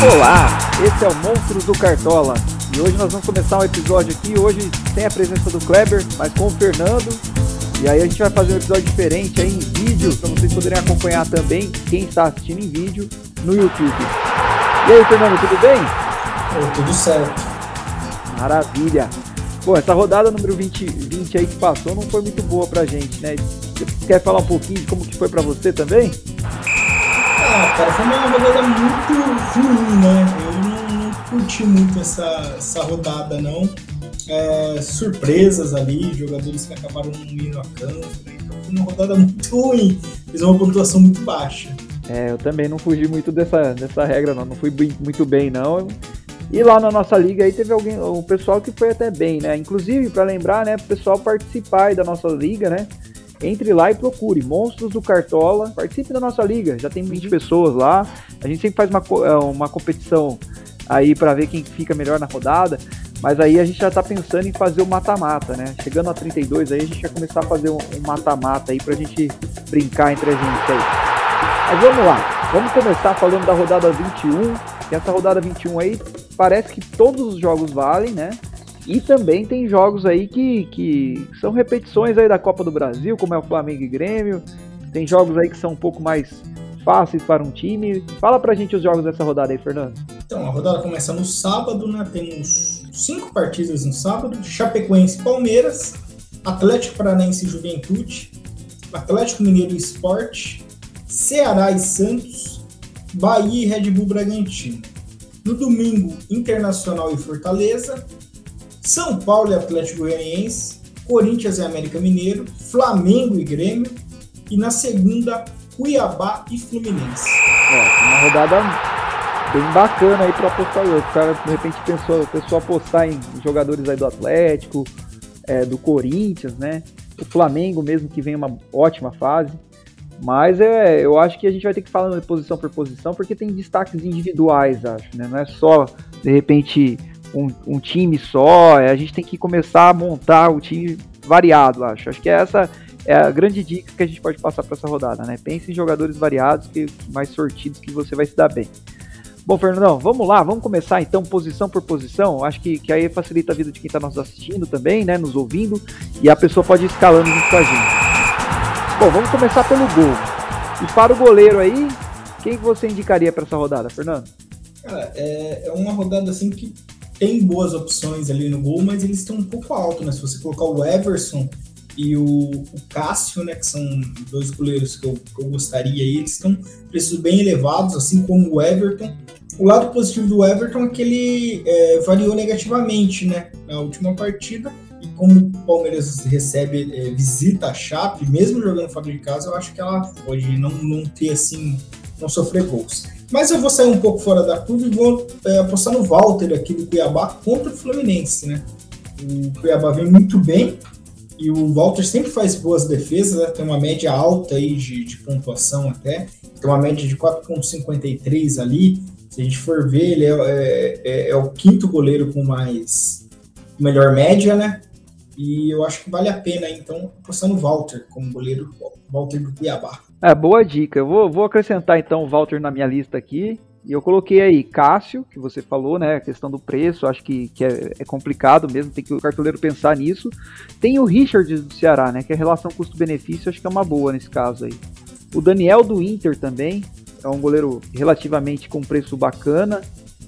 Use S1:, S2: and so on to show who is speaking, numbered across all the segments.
S1: Olá, esse é o Monstros do Cartola e hoje nós vamos começar um episódio aqui, hoje sem a presença do Kleber, mas com o Fernando. E aí a gente vai fazer um episódio diferente aí em vídeo, para vocês poderem acompanhar também quem está assistindo em vídeo no YouTube. E aí, Fernando, tudo bem?
S2: Oh, tudo certo.
S1: Maravilha. Bom, essa rodada número 20, 20 aí que passou não foi muito boa pra gente, né? Você quer falar um pouquinho de como que foi pra você também?
S2: Ah, cara, foi uma rodada muito ruim, né? Eu não, não curti muito essa, essa rodada, não. É, surpresas ali, jogadores que acabaram não indo a campo, né? então foi uma rodada muito ruim. Fiz uma pontuação muito baixa.
S1: É, eu também não fugi muito dessa, dessa regra, não. Não fui muito bem, não. E lá na nossa liga aí teve alguém, o pessoal que foi até bem, né? Inclusive, para lembrar, né, o pessoal participar da nossa liga, né? Entre lá e procure Monstros do Cartola, participe da nossa liga, já tem 20 pessoas lá. A gente sempre faz uma, é, uma competição aí para ver quem fica melhor na rodada. Mas aí a gente já tá pensando em fazer o mata-mata, né? Chegando a 32 aí, a gente vai começar a fazer um mata-mata aí pra gente brincar entre a gente aí. Mas vamos lá, vamos começar falando da rodada 21. Que essa rodada 21 aí parece que todos os jogos valem, né? E também tem jogos aí que, que são repetições aí da Copa do Brasil, como é o Flamengo e Grêmio. Tem jogos aí que são um pouco mais fáceis para um time. Fala pra gente os jogos dessa rodada aí, Fernando.
S2: Então, a rodada começa no sábado, né? Temos cinco partidas no sábado: Chapecoense Palmeiras, Atlético Paranaense Juventude, Atlético Mineiro Esporte, Ceará e Santos, Bahia e Red Bull Bragantino. No domingo, Internacional e Fortaleza, são Paulo e Atlético Goianiense, Corinthians e América Mineiro, Flamengo e Grêmio, e na segunda, Cuiabá e Fluminense.
S1: É, uma rodada bem bacana aí para apostador. O cara de repente pensou, pensou apostar em jogadores aí do Atlético, é, do Corinthians, né? O Flamengo mesmo que vem uma ótima fase. Mas é, eu acho que a gente vai ter que falar posição por posição, porque tem destaques individuais, acho, né? Não é só, de repente, um, um, time só, é, a gente tem que começar a montar o time variado, acho. Acho que essa é a grande dica que a gente pode passar para essa rodada, né? Pense em jogadores variados, que mais sortidos que você vai se dar bem. Bom, Fernandão, vamos lá, vamos começar então posição por posição. Acho que, que aí facilita a vida de quem está nos assistindo também, né? Nos ouvindo, e a pessoa pode ir escalando junto com a gente. Bom, vamos começar pelo gol. E para o goleiro aí, quem você indicaria para essa rodada, Fernando?
S2: Cara, é, é uma rodada assim que tem boas opções ali no gol, mas eles estão um pouco alto, né? Se você colocar o Everson e o, o Cássio, né, que são dois goleiros que eu, que eu gostaria eles estão preços bem elevados, assim como o Everton. O lado positivo do Everton é que ele é, variou negativamente, né, na última partida. E como o Palmeiras recebe, é, visita a Chape, mesmo jogando fora de casa, eu acho que ela pode não, não ter assim, não sofrer gols. Mas eu vou sair um pouco fora da curva e vou é, apostar no Walter aqui do Cuiabá contra o Fluminense, né? O Cuiabá vem muito bem e o Walter sempre faz boas defesas, né? tem uma média alta aí de, de pontuação até, tem uma média de 4,53 ali. Se a gente for ver, ele é, é, é, é o quinto goleiro com mais melhor média, né? E eu acho que vale a pena, então, apostar no Walter como goleiro, Walter do Cuiabá.
S1: É, boa dica. Eu vou, vou acrescentar então o Walter na minha lista aqui. E eu coloquei aí Cássio, que você falou, né? A questão do preço, acho que, que é, é, complicado mesmo, tem que o cartoleiro pensar nisso. Tem o Richard do Ceará, né? Que a relação custo-benefício acho que é uma boa nesse caso aí. O Daniel do Inter também, é um goleiro relativamente com preço bacana,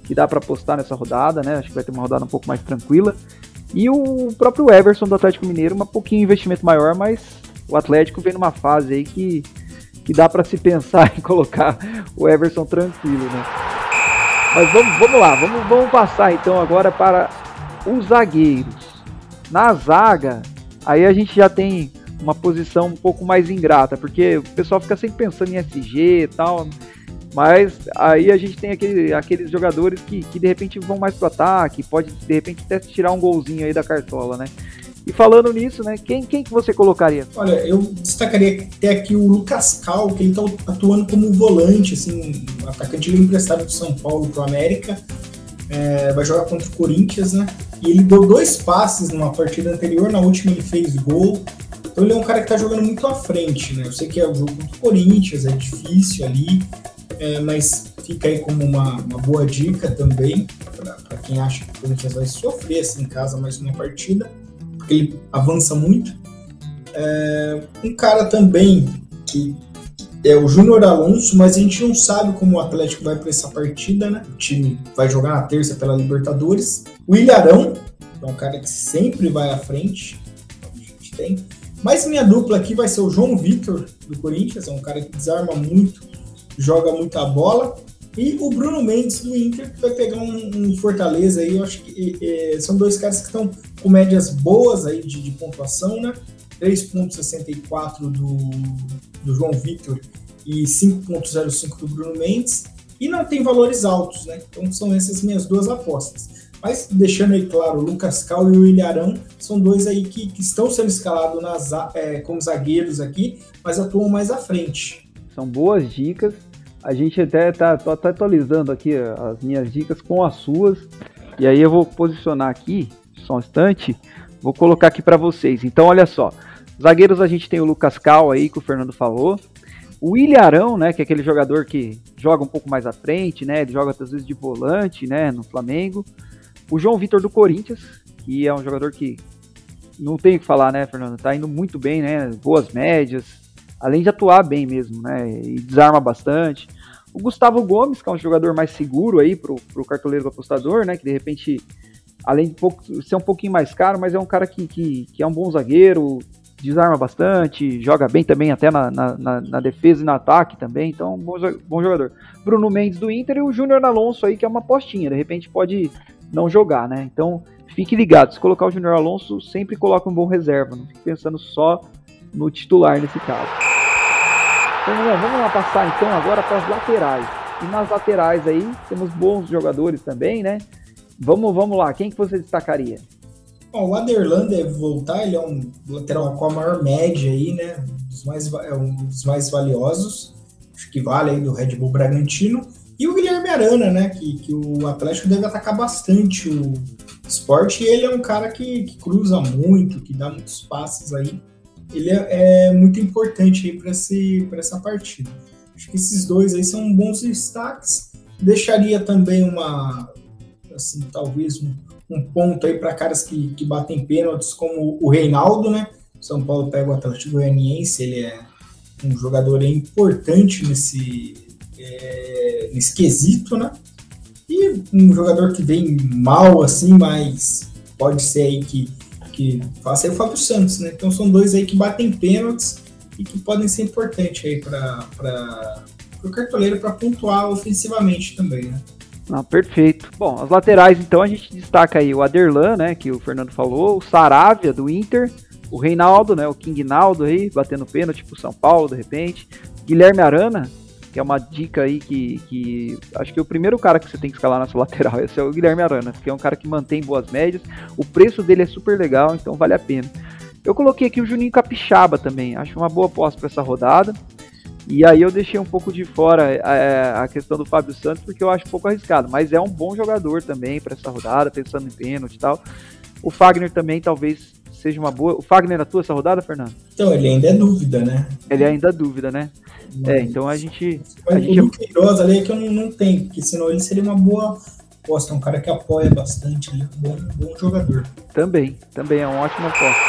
S1: que dá para apostar nessa rodada, né? Acho que vai ter uma rodada um pouco mais tranquila. E o próprio Everson do Atlético Mineiro, um pouquinho investimento maior, mas o Atlético vem numa fase aí que que dá para se pensar em colocar o Everson tranquilo, né? Mas vamos, vamos lá, vamos, vamos passar então agora para os zagueiros. Na zaga, aí a gente já tem uma posição um pouco mais ingrata, porque o pessoal fica sempre pensando em SG e tal, mas aí a gente tem aquele, aqueles jogadores que, que de repente vão mais pro ataque, pode de repente até tirar um golzinho aí da cartola, né? E falando nisso, né, quem, quem que você colocaria?
S2: Olha, eu destacaria até aqui o Lucas Cal, que ele está atuando como volante, assim, um atacante emprestado do São Paulo para o América. É, vai jogar contra o Corinthians, né? E ele deu dois passes numa partida anterior, na última ele fez gol. Então ele é um cara que está jogando muito à frente, né? Eu sei que é o jogo contra o Corinthians, é difícil ali. é, mas fica aí como uma, uma boa dica também para quem acha que o Corinthians vai sofrer assim, em casa mais uma partida, porque ele avança muito. É, um cara também que é o Júnior Alonso, mas a gente não sabe como o Atlético vai para essa partida, né? O time vai jogar na terça pela Libertadores. O Ilharão, é um cara que sempre vai à frente, a gente tem. Mas minha dupla aqui vai ser o João Vitor, do Corinthians, é um cara que desarma muito joga muita bola. E o Bruno Mendes do Inter, que vai pegar um, um Fortaleza aí, eu acho que é, são dois caras que estão com médias boas aí de, de pontuação, né? 3.64 do, do João Victor e 5.05 do Bruno Mendes. E não tem valores altos, né? Então são essas minhas duas apostas. Mas deixando aí claro, o Lucas Cal e o Ilharão são dois aí que, que estão sendo escalados nas, é, como zagueiros aqui, mas atuam mais à frente.
S1: São boas dicas. A gente até tá, tá, tá atualizando aqui as minhas dicas com as suas. E aí eu vou posicionar aqui, só um instante, vou colocar aqui para vocês. Então, olha só. Zagueiros a gente tem o Lucas Cal aí, que o Fernando falou. O Ilharão, né, que é aquele jogador que joga um pouco mais à frente, né, ele joga às vezes de volante, né, no Flamengo. O João Vitor do Corinthians, que é um jogador que não tem o que falar, né, Fernando, tá indo muito bem, né, boas médias, além de atuar bem mesmo, né? E desarma bastante. O Gustavo Gomes, que é um jogador mais seguro aí pro, pro cartoleiro apostador, né? Que de repente, além de pouco, ser um pouquinho mais caro, mas é um cara que, que, que é um bom zagueiro, desarma bastante, joga bem também até na, na, na defesa e no ataque também, então bom, bom jogador. Bruno Mendes do Inter e o Júnior Alonso aí, que é uma postinha, de repente pode não jogar, né? Então fique ligado, se colocar o Júnior Alonso, sempre coloca um bom reserva, não fique pensando só no titular nesse caso. Então, vamos lá passar então agora para as laterais. E nas laterais aí temos bons jogadores também, né? Vamos, vamos lá, quem que você destacaria?
S2: Bom, o Aderlan deve voltar, ele é um lateral com a maior média aí, né? Dos mais, é um dos mais valiosos, acho que vale aí do Red Bull Bragantino. E o Guilherme Arana, né? Que, que o Atlético deve atacar bastante o esporte. E ele é um cara que, que cruza muito, que dá muitos passes aí ele é, é muito importante para essa partida. Acho que esses dois aí são bons destaques. Deixaria também uma, assim, talvez um, um ponto aí para caras que, que batem pênaltis, como o Reinaldo, né? São Paulo pega o Atlético Goianiense, ele é um jogador importante nesse, é, nesse quesito, né? E um jogador que vem mal, assim, mas pode ser aí que que faça aí o Fábio Santos, né? Então são dois aí que batem pênaltis e que podem ser importantes aí para o cartoleiro para pontuar ofensivamente também, né?
S1: Perfeito. Bom, as laterais então a gente destaca aí o Aderlan, né, que o Fernando falou, o Saravia do Inter, o Reinaldo, né, o King Naldo aí, batendo pênalti pro São Paulo de repente, Guilherme Arana, que é uma dica aí que, que acho que o primeiro cara que você tem que escalar nessa lateral esse é o Guilherme Arana, que é um cara que mantém boas médias, o preço dele é super legal, então vale a pena. Eu coloquei aqui o Juninho Capixaba também, acho uma boa aposta para essa rodada. E aí eu deixei um pouco de fora a, é, a, questão do Fábio Santos, porque eu acho um pouco arriscado, mas é um bom jogador também para essa rodada, pensando em pênalti e tal. O Fagner também talvez seja uma boa. O Fagner atua essa rodada, Fernando?
S2: Então, ele ainda é dúvida, né?
S1: Ele ainda é dúvida, né? É, então a gente.
S2: A
S1: o
S2: gente... Queiroz ali é que eu não, não tenho, porque senão ele seria uma boa aposta, é um cara que apoia bastante, ele é um bom, bom jogador.
S1: Também, também é um ótimo aposta.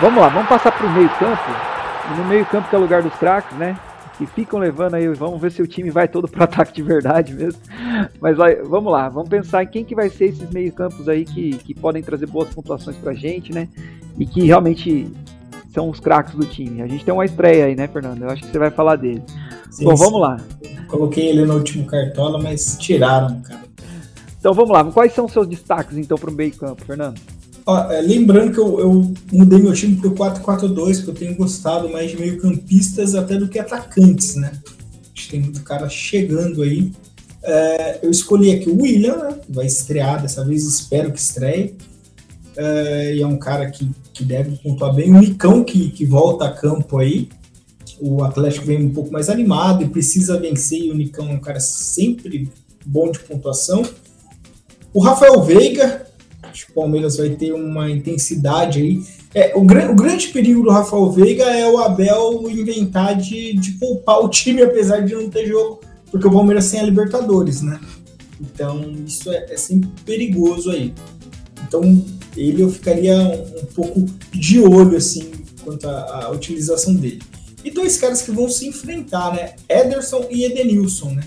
S1: Vamos lá, vamos passar para o meio-campo. No meio-campo que é o lugar dos craques, né? Que ficam levando aí, vamos ver se o time vai todo para ataque de verdade mesmo. Mas vai, vamos lá, vamos pensar em quem que vai ser esses meio-campos aí que, que podem trazer boas pontuações pra gente, né? E que realmente são os craques do time. A gente tem uma estreia aí, né, Fernando? Eu acho que você vai falar dele. Sim, Bom, vamos lá.
S2: Coloquei ele no último cartola, mas tiraram, cara.
S1: Então vamos lá. Quais são os seus destaques então para o meio campo, Fernando?
S2: Ó, é, lembrando que eu, eu, mudei meu time para o 4-4-2, que eu tenho gostado mais de meio campistas até do que atacantes, né? Acho que tem muito cara chegando aí. É, eu escolhi aqui o William, né? vai estrear dessa vez, espero que estreie. É, e é um cara que que deve pontuar bem. O Nicão, que, que volta a campo aí. O Atlético vem um pouco mais animado e precisa vencer. E o Nicão é um cara sempre bom de pontuação. O Rafael Veiga, acho que o Palmeiras vai ter uma intensidade aí. É, o, o, grande perigo do Rafael Veiga é o Abel inventar de, de poupar o time, apesar de não ter jogo porque o Palmeiras tem a Libertadores, né? Então isso é, é sempre perigoso aí. Então ele eu ficaria um, um pouco de olho assim quanto à, utilização dele. E dois caras que vão se enfrentar, né? Ederson e Edenilson, né?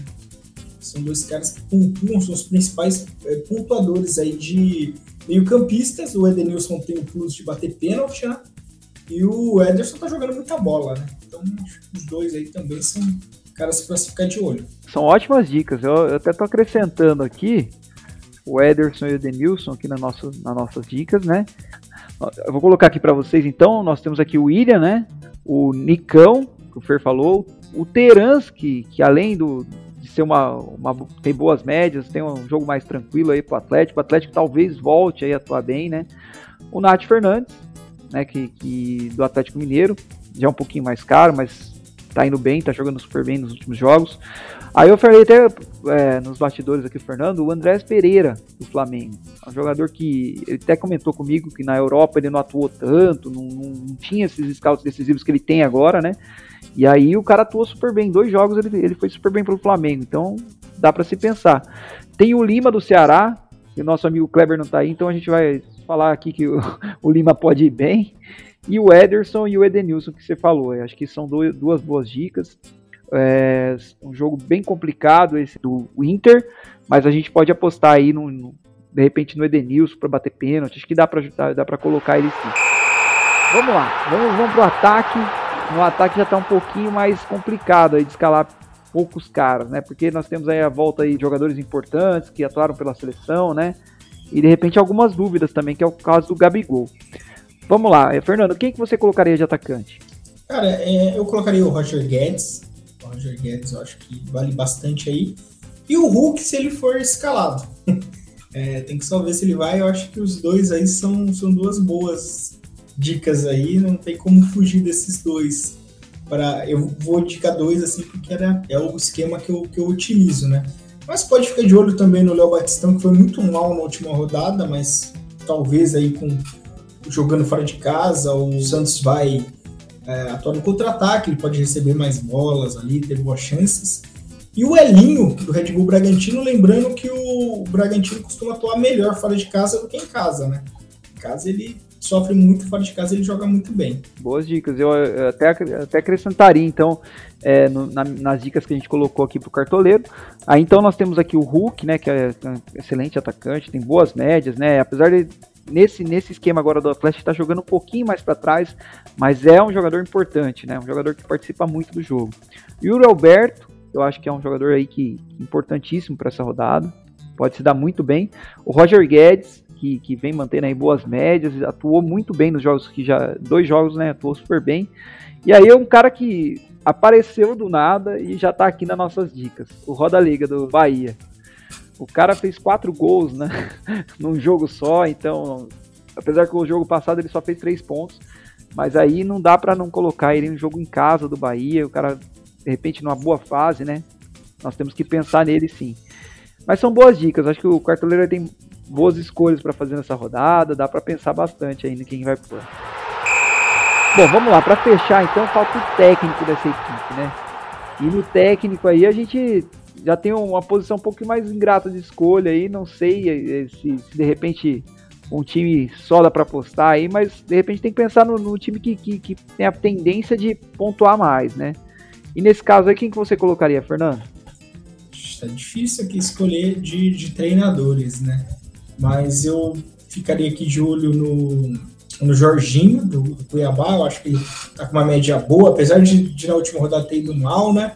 S2: São dois caras que pontuam, são os principais é, pontuadores aí de meio-campistas. O Edenilson tem o plus de bater pênalti, né? E o Ederson tá jogando muita bola, né? Então os dois aí também são caras para se ficar de olho.
S1: São ótimas dicas. Eu, eu até tô acrescentando aqui o Ederson e o Denilson aqui na nossa, nas nossas dicas, né? Eu vou colocar aqui para vocês então, nós temos aqui o William, né? O Nicão, que o Fer falou, o Terans, que, que além do, ser uma, uma tem boas médias, tem um jogo mais tranquilo aí pro Atlético, o Atlético talvez volte aí a atuar bem, né? O Nath Fernandes, né, que, que do Atlético Mineiro, já é um pouquinho mais caro, mas tá indo bem, tá jogando super bem nos últimos jogos. Aí eu falei até é, nos bastidores aqui, Fernando, o Andrés Pereira, do Flamengo. É um jogador que ele até comentou comigo que na Europa ele não atuou tanto, não, não tinha esses scouts decisivos que ele tem agora, né? E aí o cara atuou super bem. Em dois jogos ele, ele foi super bem pro Flamengo. Então dá para se pensar. Tem o Lima do Ceará, o nosso amigo Kleber não tá aí, então a gente vai falar aqui que o, o Lima pode ir bem. E o Ederson e o Edenilson que você falou. Eu acho que são duas boas dicas. É um jogo bem complicado esse do Inter, mas a gente pode apostar aí no, de repente no Edenilson para bater pênalti. Acho que dá para dá para colocar ele sim. Vamos lá, vamos, vamos pro ataque. No ataque já está um pouquinho mais complicado aí de escalar poucos caras, né? Porque nós temos aí a volta aí de jogadores importantes que atuaram pela seleção, né? E de repente algumas dúvidas também, que é o caso do Gabigol. Vamos lá, Fernando, quem que você colocaria de atacante?
S2: Cara, é, eu colocaria o Roger Guedes. O Roger Guedes eu acho que vale bastante aí. E o Hulk se ele for escalado. é, tem que só ver se ele vai. Eu acho que os dois aí são, são duas boas dicas aí. Não tem como fugir desses dois. Pra, eu vou indicar dois assim porque era, é o esquema que eu, que eu utilizo, né? Mas pode ficar de olho também no Léo Batistão, que foi muito mal na última rodada, mas talvez aí com jogando fora de casa, o Santos vai é, atuar no contra-ataque, ele pode receber mais bolas ali, ter boas chances. E o Elinho, do Red Bull Bragantino, lembrando que o Bragantino costuma atuar melhor fora de casa do que em casa, né? Em casa ele sofre muito, fora de casa ele joga muito bem.
S1: Boas dicas, eu até, até acrescentaria, então, é, no, na, nas dicas que a gente colocou aqui para o cartoleiro. Aí então nós temos aqui o Hulk, né, que é um excelente atacante, tem boas médias, né, apesar de nesse, nesse esquema agora do Atlético está jogando um pouquinho mais para trás, mas é um jogador importante, né? Um jogador que participa muito do jogo. Yuri Alberto, eu acho que é um jogador aí que importantíssimo para essa rodada, pode se dar muito bem. O Roger Guedes, que, que vem mantendo aí boas médias, atuou muito bem nos jogos que já dois jogos, né? Atuou super bem. E aí é um cara que apareceu do nada e já está aqui nas nossas dicas. O Roda Liga do Bahia. O cara fez quatro gols, né? Num jogo só, então, apesar que o jogo passado ele só fez três pontos, mas aí não dá para não colocar ele em um jogo em casa do Bahia, o cara de repente numa boa fase, né? Nós temos que pensar nele sim. Mas são boas dicas, acho que o cartoleiro tem boas escolhas para fazer nessa rodada, dá para pensar bastante aí no quem vai pôr. Bom, vamos lá, para fechar então, falta o técnico dessa equipe, né? E no técnico aí a gente já tem uma posição um pouco mais ingrata de escolha aí, não sei eh, eh, se, se de repente um time só dá para apostar aí, mas de repente tem que pensar no, no time que, que, que, tem a tendência de pontuar mais, né? E nesse caso aí, quem que você colocaria, Fernando?
S2: Está difícil aqui escolher de, de treinadores, né? Mas eu ficaria aqui de olho no, no Jorginho, do, do Cuiabá, eu acho que tá com uma média boa, apesar de, de na última rodada ter ido mal, né?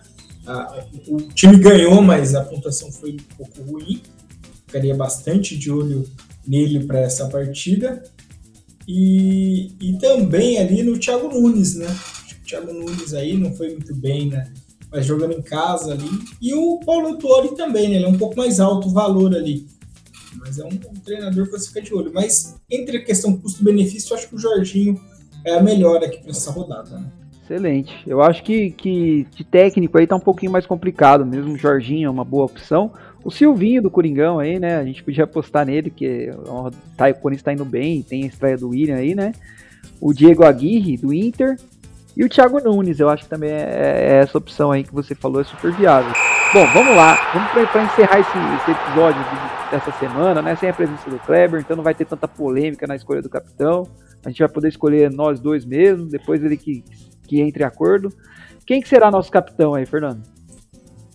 S2: o time ganhou, mas a pontuação foi um pouco ruim. Ficaria bastante de olho nele para essa partida. E, e também ali no Thiago Nunes, né? O Thiago Nunes aí não foi muito bem, né? Mas jogando em casa ali. E o Paulo Tuori também, né? Ele é um pouco mais alto o valor ali. Mas é um, um treinador para você ficar de olho. Mas entre a questão custo-benefício, eu acho que o Jorginho é a melhor aqui para essa rodada, né?
S1: Excelente. Eu acho que, que de técnico aí tá um pouquinho mais complicado. Mesmo o Jorginho é uma boa opção. O Silvinho do Coringão aí, né? A gente podia apostar nele, que tá, o Corinthians tá indo bem, tem a estreia do William aí, né? O Diego Aguirre do Inter. E o Thiago Nunes, eu acho que também é, é essa opção aí que você falou, é super viável. Bom, vamos lá. Vamos para encerrar esse, esse episódio de, dessa semana, né? Sem a presença do Kleber, então não vai ter tanta polêmica na escolha do capitão. A gente vai poder escolher nós dois mesmo, depois ele que, que entre em acordo. Quem que será nosso capitão aí, Fernando?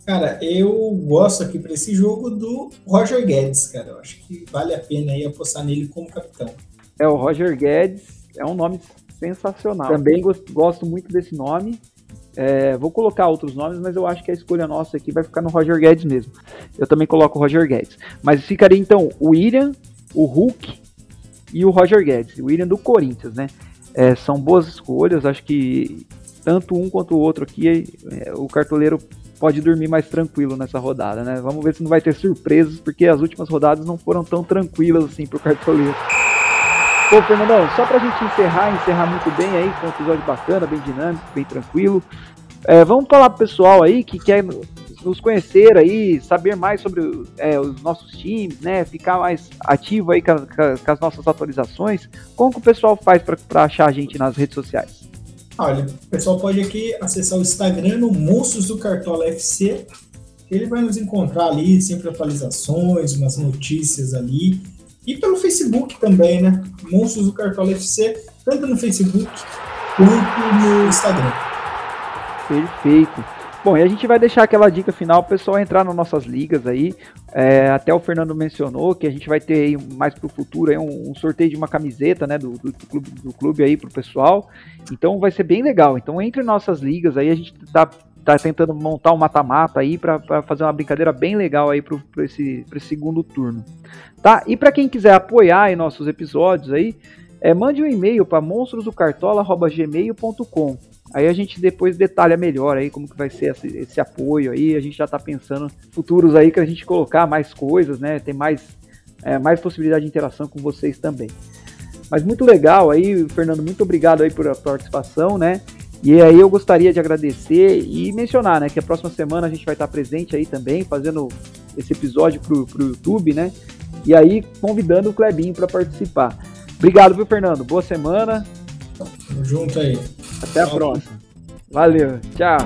S2: Cara, eu gosto aqui para esse jogo do Roger Guedes, cara. Eu acho que vale a pena aí apostar nele como capitão.
S1: É, o Roger Guedes é um nome sensacional. Também gosto muito desse nome. É, vou colocar outros nomes, mas eu acho que a escolha nossa aqui vai ficar no Roger Guedes mesmo. Eu também coloco o Roger Guedes. Mas ficaria então o William, o Hulk e o Roger Guedes. O William do Corinthians, né? É, são boas escolhas, acho que tanto um quanto o outro aqui, é, o cartoleiro pode dormir mais tranquilo nessa rodada, né? Vamos ver se não vai ter surpresas, porque as últimas rodadas não foram tão tranquilas assim pro cartoleiro. Pô, Fernandão, só pra gente encerrar, encerrar muito bem aí, com um episódio bacana, bem dinâmico, bem tranquilo. É, vamos falar pro pessoal aí que quer nos conhecer aí, saber mais sobre é, os nossos times, né? Ficar mais ativo aí com, com, as nossas atualizações. Como que o pessoal faz para achar a gente nas redes sociais?
S2: Olha, o pessoal pode aqui acessar o Instagram no Monstros do Cartola FC. Ele vai nos encontrar ali, sempre atualizações, umas notícias ali. E pelo Facebook também, né? Monstros do Cartola FC, tanto no Facebook quanto no Instagram.
S1: Perfeito. Bom, e a gente vai deixar aquela dica final o pessoal entrar nas nossas ligas aí. É, até o Fernando mencionou que a gente vai ter mais para o futuro aí um, um, sorteio de uma camiseta né, do, do, do clube, do clube aí para o pessoal. Então vai ser bem legal. Então entre nossas ligas aí, a gente tá, tá tentando montar um mata-mata aí para fazer uma brincadeira bem legal aí para esse, esse segundo turno. Tá? E para quem quiser apoiar aí nossos episódios aí, é, mande um e-mail para monstrosdocartola.gmail.com Aí a gente depois detalha melhor aí como que vai ser esse, esse apoio aí. A gente já está pensando futuros aí que a gente colocar mais coisas, né? Tem mais, é, mais possibilidade de interação com vocês também. Mas muito legal aí, Fernando, muito obrigado aí por a participação, né? E aí eu gostaria de agradecer e mencionar, né, que a próxima semana a gente vai estar presente aí também, fazendo esse episódio pro, pro YouTube, né? E aí convidando o Clebinho para participar. Obrigado, viu, Fernando? Boa semana.
S2: Tamo junto aí.
S1: Até a próxima. Valeu. Tchau.